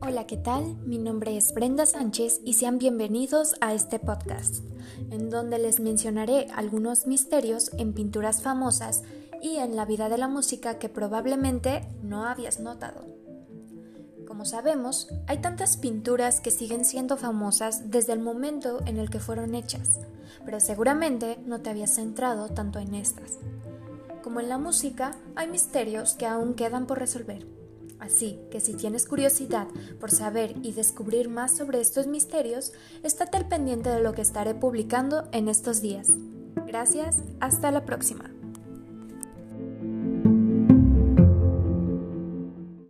Hola, ¿qué tal? Mi nombre es Brenda Sánchez y sean bienvenidos a este podcast, en donde les mencionaré algunos misterios en pinturas famosas y en la vida de la música que probablemente no habías notado. Como sabemos, hay tantas pinturas que siguen siendo famosas desde el momento en el que fueron hechas, pero seguramente no te habías centrado tanto en estas. Como en la música, hay misterios que aún quedan por resolver. Así que si tienes curiosidad por saber y descubrir más sobre estos misterios, estate al pendiente de lo que estaré publicando en estos días. Gracias, hasta la próxima.